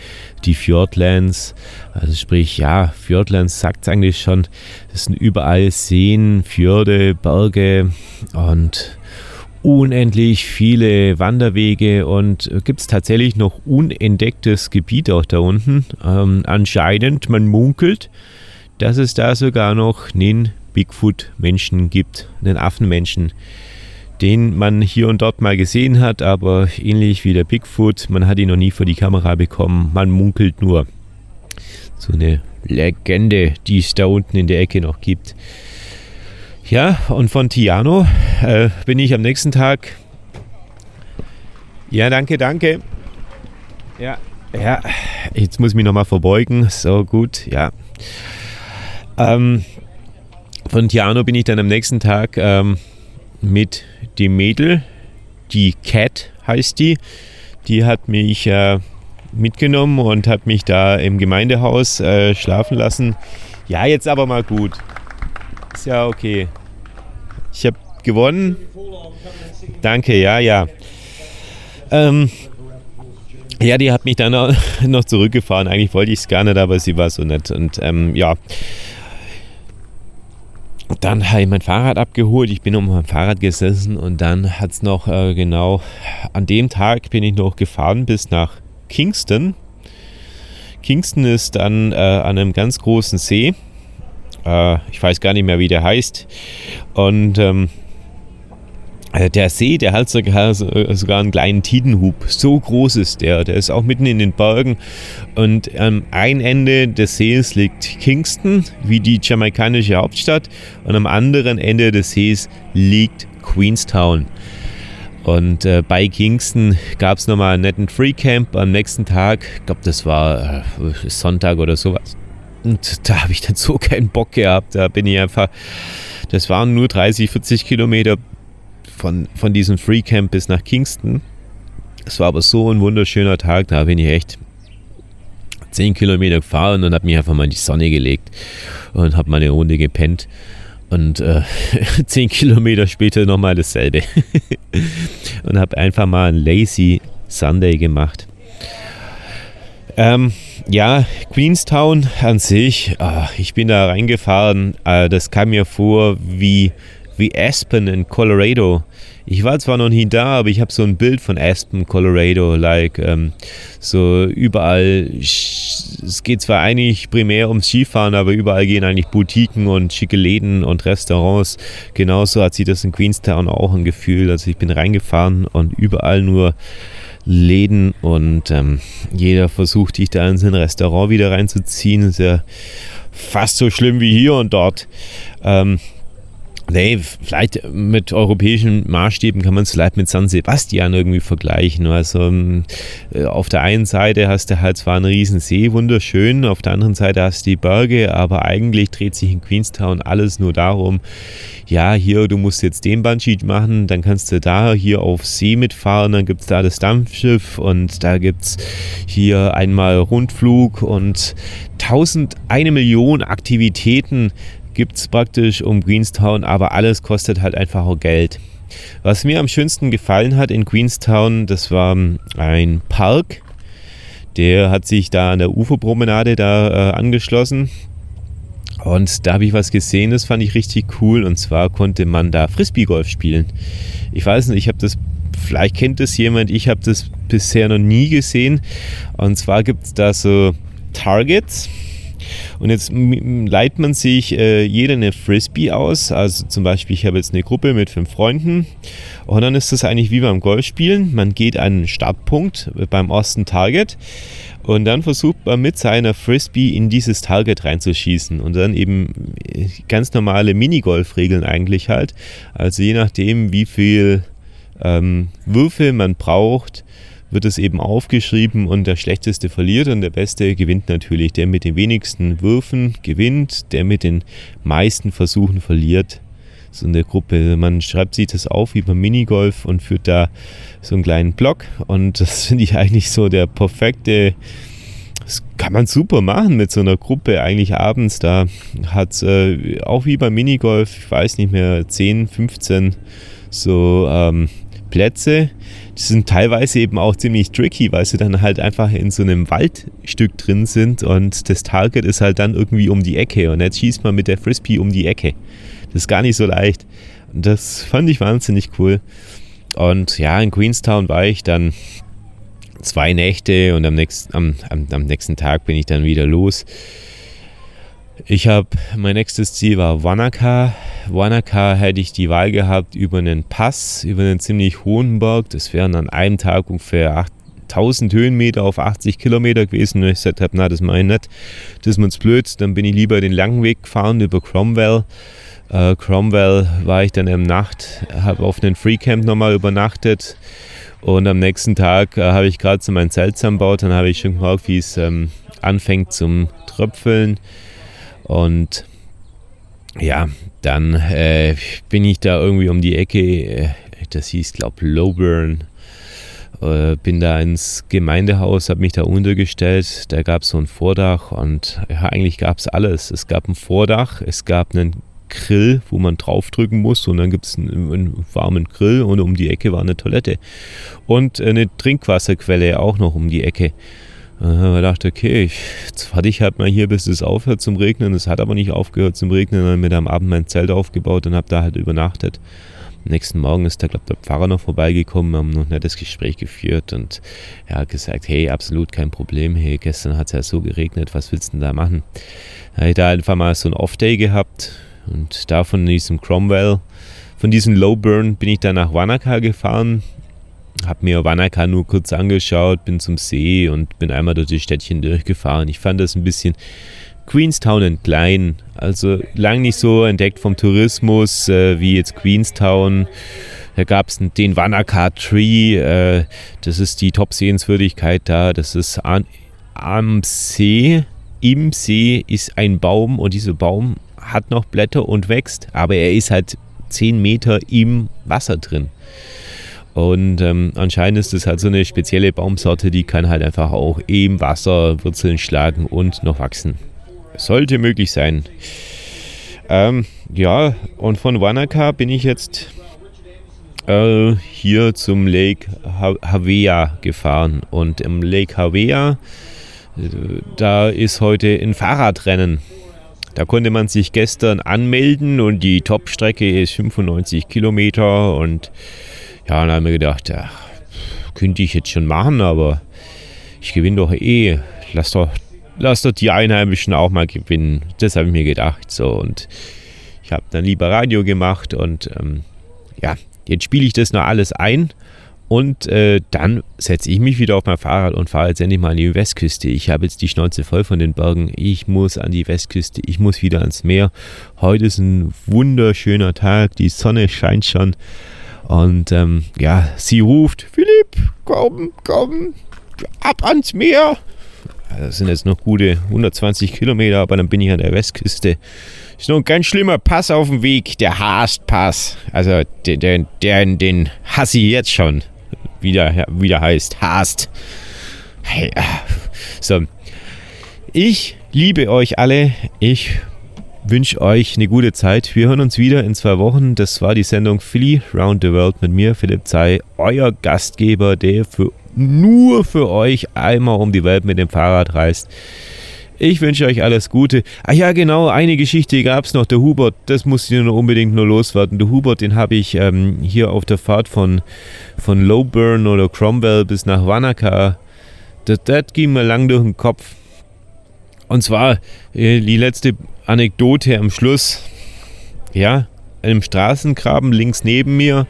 Speaker 3: die Fjordlands. Also sprich, ja, Fjordlands sagt es eigentlich schon. Das sind überall Seen, Fjorde, Berge und unendlich viele Wanderwege und gibt es tatsächlich noch unentdecktes Gebiet auch da unten. Ähm, anscheinend, man munkelt, dass es da sogar noch einen Bigfoot-Menschen gibt, einen Affenmenschen, den man hier und dort mal gesehen hat, aber ähnlich wie der Bigfoot, man hat ihn noch nie vor die Kamera bekommen, man munkelt nur. So eine Legende, die es da unten in der Ecke noch gibt. Ja, und von Tiano äh, bin ich am nächsten Tag. Ja, danke, danke. Ja, ja, jetzt muss ich mich nochmal verbeugen. So gut, ja. Ähm, von Tiano bin ich dann am nächsten Tag ähm, mit dem Mädel, die Cat heißt die, die hat mich äh, mitgenommen und hat mich da im Gemeindehaus äh, schlafen lassen. Ja, jetzt aber mal gut. Ist ja okay. Ich habe gewonnen. Danke, ja, ja. Ähm, ja, die hat mich dann [laughs] noch- zurückgefahren. Eigentlich wollte ich es gar nicht, aber sie war so nett. Und ähm, ja, dann habe ich mein Fahrrad abgeholt. Ich bin um mein Fahrrad gesessen und dann hat es noch äh, genau an dem Tag bin ich noch gefahren bis nach Kingston. Kingston ist dann äh, an einem ganz großen See. Äh, ich weiß gar nicht mehr, wie der heißt. Und ähm, äh, der See, der hat sogar, so- sogar einen kleinen Tidenhub. So groß ist der. Der ist auch mitten in den Bergen. Und am ein Ende des Sees liegt Kingston, wie die jamaikanische Hauptstadt. Und am anderen Ende des Sees liegt Queenstown. Und äh, bei Kingston gab es nochmal einen netten Free Camp am nächsten Tag. Ich glaube, das war äh, Sonntag oder sowas. Und da habe ich dann so keinen Bock gehabt. Da bin ich einfach. Das waren nur 30, 40 Kilometer von, von diesem Free Camp bis nach Kingston. Es war aber so ein wunderschöner Tag. Da bin ich echt 10 Kilometer gefahren und habe mich einfach mal in die Sonne gelegt und habe meine Runde gepennt. Und äh, [laughs] 10 Kilometer später nochmal dasselbe. [laughs] und habe einfach mal einen Lazy Sunday gemacht. Ähm, ja, Queenstown an sich, ah, ich bin da reingefahren, äh, das kam mir vor wie, wie Aspen in Colorado. Ich war zwar noch nie da, aber ich habe so ein Bild von Aspen, Colorado, like ähm, so überall. Es geht zwar eigentlich primär ums Skifahren, aber überall gehen eigentlich Boutiquen und schicke Läden und Restaurants. Genauso hat sich das in Queenstown auch ein Gefühl. Also ich bin reingefahren und überall nur Läden und ähm, jeder versucht, dich da in sein Restaurant wieder reinzuziehen. Ist ja fast so schlimm wie hier und dort. Ähm, Nee, vielleicht mit europäischen Maßstäben kann man es vielleicht mit San Sebastian irgendwie vergleichen. Also ähm, äh, auf der einen Seite hast du halt zwar einen riesen See, wunderschön, auf der anderen Seite hast du die Berge, aber eigentlich dreht sich in Queenstown alles nur darum, ja, hier, du musst jetzt den Bungee machen, dann kannst du da hier auf See mitfahren, dann gibt es da das Dampfschiff und da gibt es hier einmal Rundflug und tausend, eine Million Aktivitäten gibt es praktisch um Queenstown, aber alles kostet halt einfach auch Geld. Was mir am schönsten gefallen hat in Queenstown, das war ähm, ein Park, der hat sich da an der Uferpromenade da äh, angeschlossen. Und da habe ich was gesehen, das fand ich richtig cool. Und zwar konnte man da Frisbee-Golf spielen. Ich weiß nicht, ich habe das, vielleicht kennt das jemand, ich habe das bisher noch nie gesehen. Und zwar gibt es da so Targets. Und jetzt leiht man sich äh, jeder eine Frisbee aus. Also zum Beispiel, ich habe jetzt eine Gruppe mit fünf Freunden. Und dann ist das eigentlich wie beim Golfspielen. Man geht an einen Startpunkt beim ersten Target. Und dann versucht man mit seiner Frisbee in dieses Target reinzuschießen. Und dann eben äh, ganz normale Minigolf-Regeln eigentlich halt. Also je nachdem, wie viel ähm, Würfel man braucht, wird es eben aufgeschrieben und der Schlechteste verliert und der Beste gewinnt natürlich. Der mit den wenigsten Würfen gewinnt, der mit den meisten Versuchen verliert. So in der Gruppe. Man schreibt sich das auf wie beim Minigolf und führt da so einen kleinen Block und [laughs] das finde ich eigentlich so der perfekte. Das kann man super machen mit so einer Gruppe eigentlich abends. Da hat äh, auch wie beim Minigolf, ich weiß nicht mehr, 10, 15 so ähm, Plätze. Die sind teilweise eben auch ziemlich tricky, weil sie dann halt einfach in so einem Waldstück drin sind und das Target ist halt dann irgendwie um die Ecke und jetzt schießt man mit der Frisbee um die Ecke. Das ist gar nicht so leicht. Und das fand ich wahnsinnig cool. Und ja, in Queenstown war ich dann zwei Nächte und am nächsten, am, am, am nächsten Tag bin ich dann wieder los. Ich habe, mein nächstes Ziel war Wanaka. Wanaka hätte ich die Wahl gehabt über einen Pass, über einen ziemlich hohen Berg. Das wären an einem Tag ungefähr 8000 Höhenmeter auf 80 Kilometer gewesen. Und ich gesagt habe, na, das mache ich nicht. Das ist mir zu blöd. Dann bin ich lieber den langen Weg gefahren über Cromwell. Äh, Cromwell war ich dann im Nacht, habe auf einem Freecamp nochmal übernachtet. Und am nächsten Tag äh, habe ich gerade so mein Zelt zusammengebaut. Dann habe ich schon gemerkt, wie es ähm, anfängt zum Tröpfeln. Und ja, dann äh, bin ich da irgendwie um die Ecke, äh, das hieß, glaube Lowburn, äh, bin da ins Gemeindehaus, habe mich da untergestellt. Da gab es so ein Vordach und ja, eigentlich gab es alles. Es gab ein Vordach, es gab einen Grill, wo man draufdrücken muss und dann gibt es einen, einen, warmen Grill und um die Ecke war eine Toilette und eine Trinkwasserquelle auch noch um die Ecke. Dann haben wir gedacht, okay, ich, jetzt warte ich halt mal hier, bis es aufhört zum Regnen. Es hat aber nicht aufgehört zum Regnen. Dann habe ich mir am Abend mein Zelt aufgebaut und habe da halt übernachtet. Am nächsten Morgen ist da, glaube der Pfarrer noch vorbeigekommen, haben noch ein nettes Gespräch geführt und er hat gesagt, hey, absolut kein Problem, hey, gestern hat es ja so geregnet, was willst du denn da machen? Da habe ich da einfach mal so ein Off-Day gehabt und da von diesem Cromwell, von diesem Lowburn bin ich dann nach Wanaka gefahren, habe mir Wanaka nur kurz angeschaut, bin zum See und bin einmal durch die Städtchen durchgefahren. Ich fand das ein bisschen Queenstown und klein, also lang nicht so entdeckt vom Tourismus äh, wie jetzt Queenstown. Da gab es den Wanaka Tree, äh, das ist die Top-Sehenswürdigkeit da. Das ist an, am See. Im See ist ein Baum und dieser Baum hat noch Blätter und wächst, aber er ist halt 10 Meter im Wasser drin. Und ähm, anscheinend ist das halt so eine spezielle Baumsorte, die kann halt einfach auch im Wasser Wurzeln schlagen und noch wachsen. Sollte möglich sein. Ähm, ja, und von Wanaka bin ich jetzt äh, hier zum Lake Havea gefahren. Und im Lake Havea, äh, da ist heute ein Fahrradrennen. Da konnte man sich gestern anmelden und die Topstrecke ist 95 Kilometer und ja, dann haben wir gedacht, ja, könnte ich jetzt schon machen, aber ich gewinne doch eh. Lass doch, lass doch die Einheimischen auch mal gewinnen. Das habe ich mir gedacht. So und ich habe dann lieber Radio gemacht und ähm, ja, jetzt spiele ich das noch alles ein und äh, dann setze ich mich wieder auf mein Fahrrad und fahre jetzt endlich mal an die Westküste. Ich habe jetzt die Schnauze voll von den Bergen. Ich muss an die Westküste, ich muss wieder ans Meer. Heute ist ein wunderschöner Tag, die Sonne scheint schon. Und ähm, ja, sie ruft, Philipp, komm, komm, ab ans Meer. Das sind jetzt noch gute 120 Kilometer, aber dann bin ich an der Westküste. Ist noch ein ganz schlimmer Pass auf dem Weg, der Haast-Pass. Also den, den, den, den hasse ich jetzt schon. Wie der, wie der heißt, Haast. Hey, so. Ich liebe euch alle. Ich wünsche euch eine gute Zeit. Wir hören uns wieder in zwei Wochen. Das war die Sendung Philly Round the World mit mir, Philipp Zei, euer Gastgeber, der für, nur für euch einmal um die Welt mit dem Fahrrad reist. Ich wünsche euch alles Gute. Ah ja, genau, eine Geschichte gab es noch. Der Hubert, das muss ich nur unbedingt nur loswerden. Der Hubert, den habe ich ähm, hier auf der Fahrt von, von Lowburn oder Cromwell bis nach Wanaka. Das, das ging mir lang durch den Kopf. Und zwar äh, die letzte Anekdote am Schluss. Ja, im Straßengraben links neben mir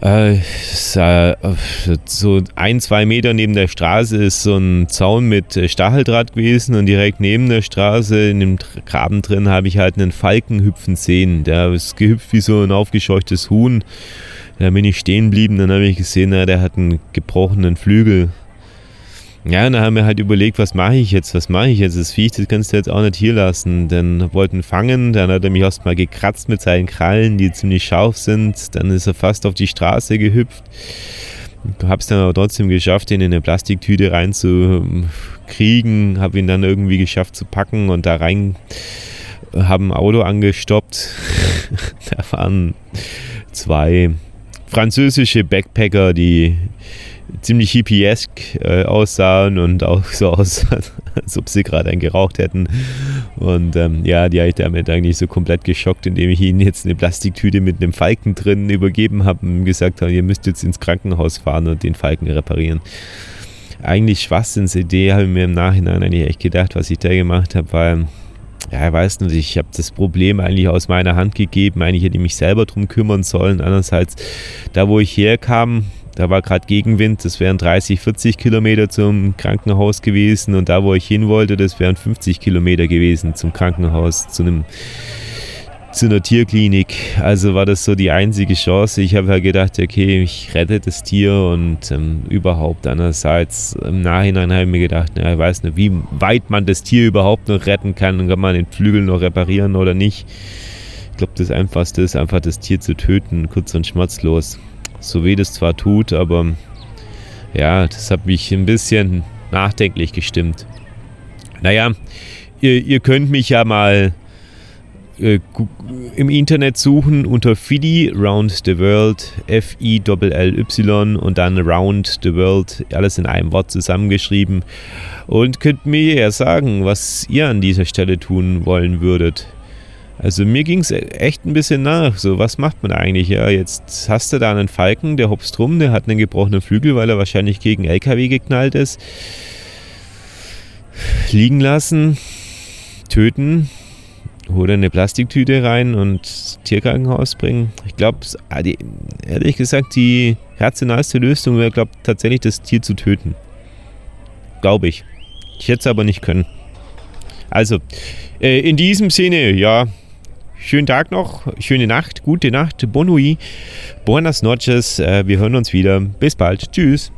Speaker 3: äh, so ein, zwei Meter neben der Straße ist so ein Zaun mit äh, Stacheldraht gewesen und direkt neben der Straße in dem Graben drin habe ich halt einen Falken hüpfen sehen. Der ist gehüpft wie so ein aufgescheuchtes Huhn. Da bin ich stehen geblieben, dann habe ich gesehen, na, der hat einen gebrochenen Flügel. Ja, und dann haben wir halt überlegt, was mache ich jetzt, was mache ich jetzt? Das Viech, das kannst du jetzt auch nicht hier lassen. Dann wollten fangen, dann hat er mich erstmal gekratzt mit seinen Krallen, die ziemlich scharf sind. Dann ist er fast auf die Straße gehüpft. Hab's dann aber trotzdem geschafft, ihn in eine Plastiktüte reinzukriegen. Hab ihn dann irgendwie geschafft zu packen und da rein haben ein Auto angestoppt. [laughs] da waren zwei französische Backpacker, die ziemlich hippiesk äh, aussahen und auch so aus, [laughs] als ob sie gerade einen geraucht hätten. Und ähm, ja, die habe ich damit eigentlich so komplett geschockt, indem ich ihnen jetzt eine Plastiktüte mit einem Falken drin übergeben habe und gesagt habe, ihr müsst jetzt ins Krankenhaus fahren und den Falken reparieren. Eigentlich Schwachsinnsidee, habe ich mir im Nachhinein eigentlich echt gedacht, was ich da gemacht habe, weil ja, ich weiß nicht, ich habe das Problem eigentlich aus meiner Hand gegeben. Eigentlich hätte ich mich selber drum kümmern sollen. Andererseits, da wo ich herkam, da war gerade Gegenwind, das wären 30, 40 Kilometer zum Krankenhaus gewesen und da, wo ich hin wollte, das wären 50 Kilometer gewesen zum Krankenhaus, zu einem zu einer Tierklinik. Also war das so die einzige Chance. Ich habe ja halt gedacht, okay, ich rette das Tier und ähm, überhaupt. Andererseits im Nachhinein habe ich mir gedacht, na, ich weiß nicht, wie weit man das Tier überhaupt noch retten kann und kann man den Flügel noch reparieren oder nicht. Ich glaube, das Einfachste ist einfach das Tier zu töten, kurz und schmerzlos so weh das zwar tut, aber ja, das hat mich ein bisschen nachdenklich gestimmt. Naja, ihr, ihr könnt mich ja mal äh, im Internet suchen unter FIDI Round the World, F-I-L-L-Y und dann Round the World, alles in einem Wort zusammengeschrieben. Und könnt mir ja sagen, was ihr an dieser Stelle tun wollen würdet. Also mir ging es echt ein bisschen nach. So, was macht man eigentlich? Ja, jetzt hast du da einen Falken, der hopst rum, der hat einen gebrochenen Flügel, weil er wahrscheinlich gegen LKW geknallt ist. Liegen lassen, töten, oder eine Plastiktüte rein und Tierkrankenhaus bringen. Ich glaube, ah, ehrlich gesagt, die rationalste Lösung wäre, glaube tatsächlich das Tier zu töten. Glaube ich. Ich hätte es aber nicht können. Also, äh, in diesem Sinne, ja, Schönen Tag noch, schöne Nacht, gute Nacht, Bonui, buenas noches. Äh, wir hören uns wieder. Bis bald. Tschüss.